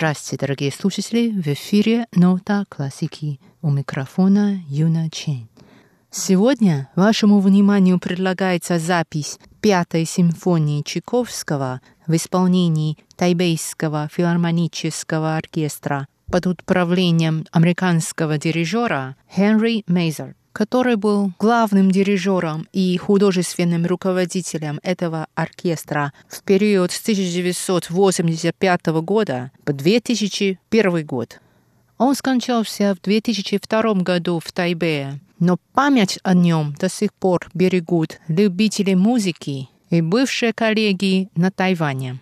Здравствуйте, дорогие слушатели! В эфире «Нота классики» у микрофона Юна Чен. Сегодня вашему вниманию предлагается запись Пятой симфонии Чайковского в исполнении Тайбейского филармонического оркестра под управлением американского дирижера Хенри Мейзер который был главным дирижером и художественным руководителем этого оркестра в период с 1985 года по 2001 год. Он скончался в 2002 году в Тайбе, но память о нем до сих пор берегут любители музыки и бывшие коллеги на Тайване.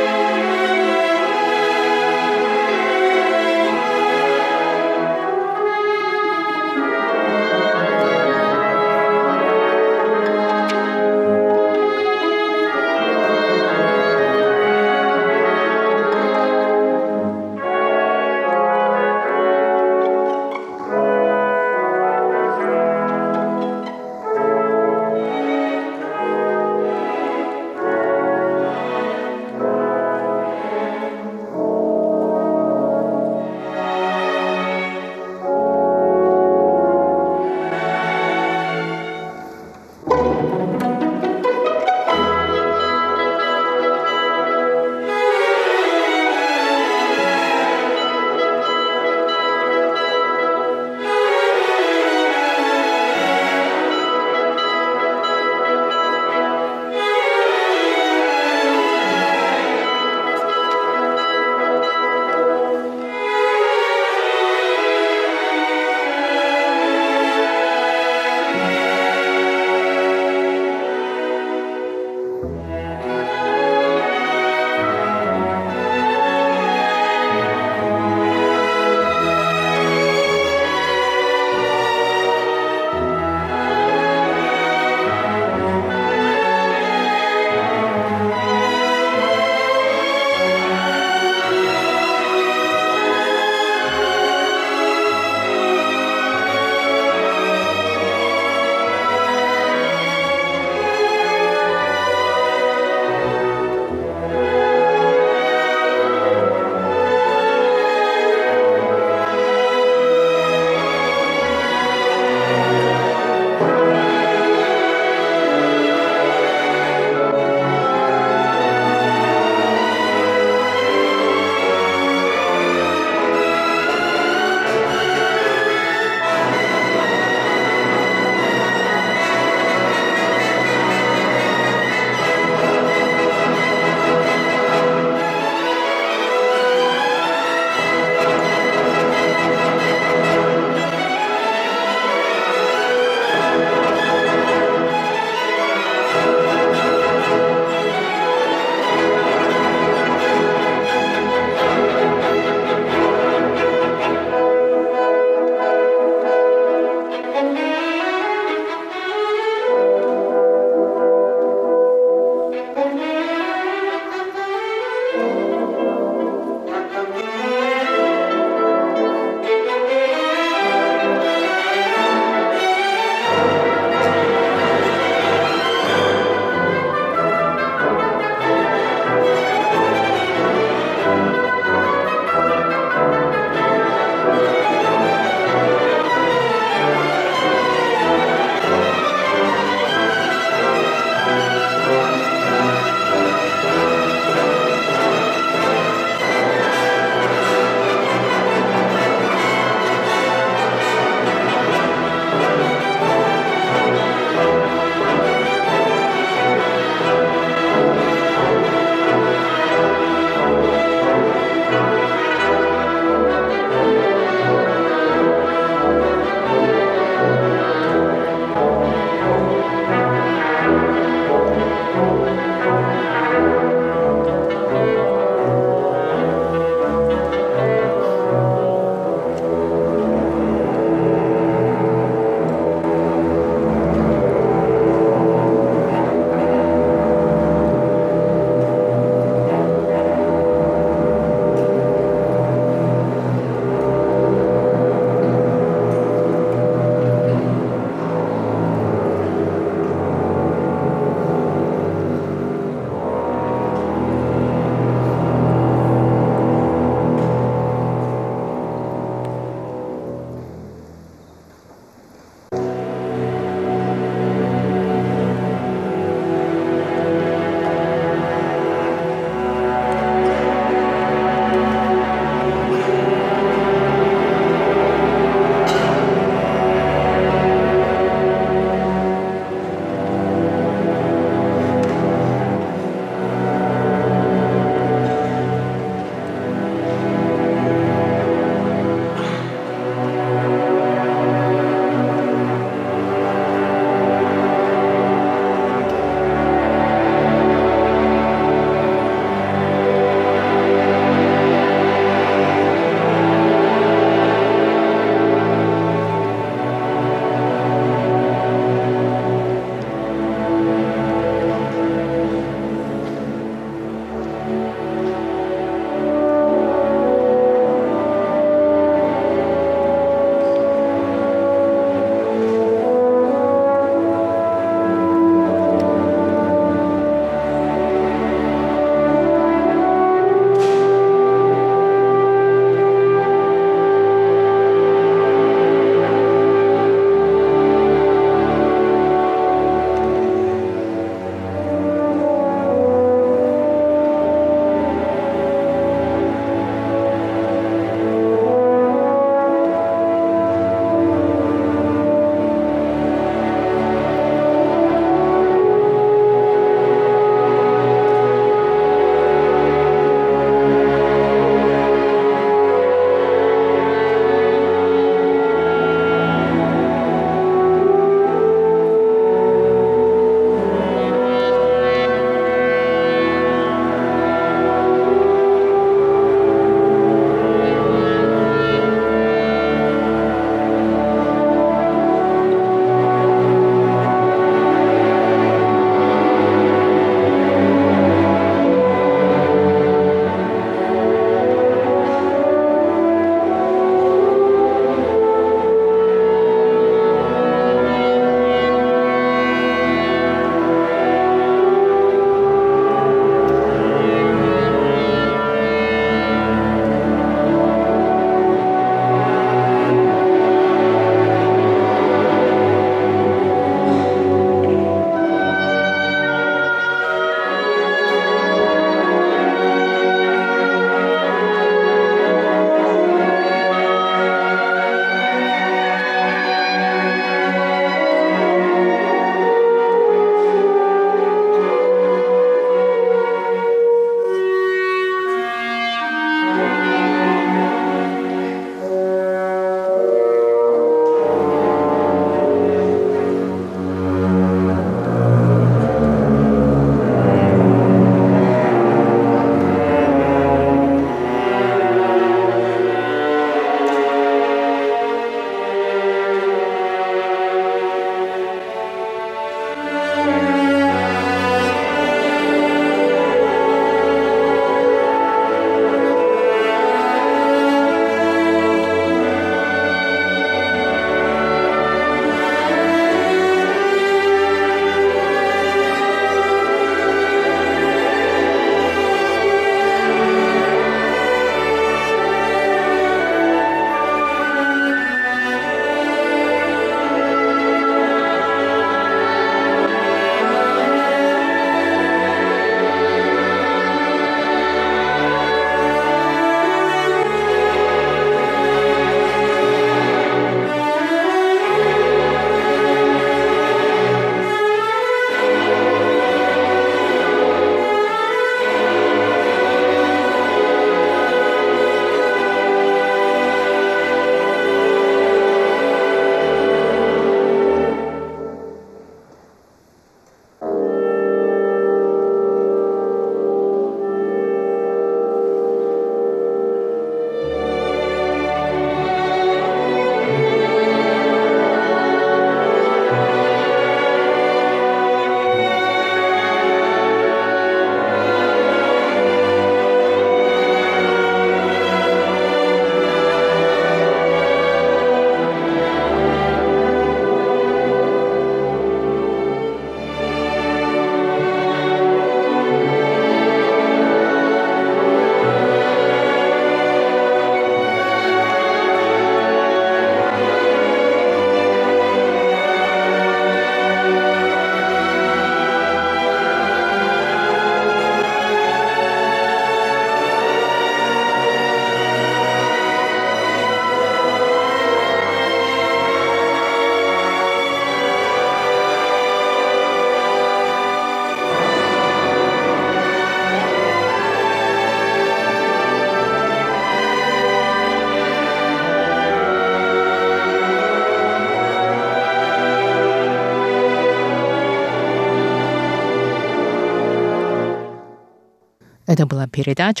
Это была передача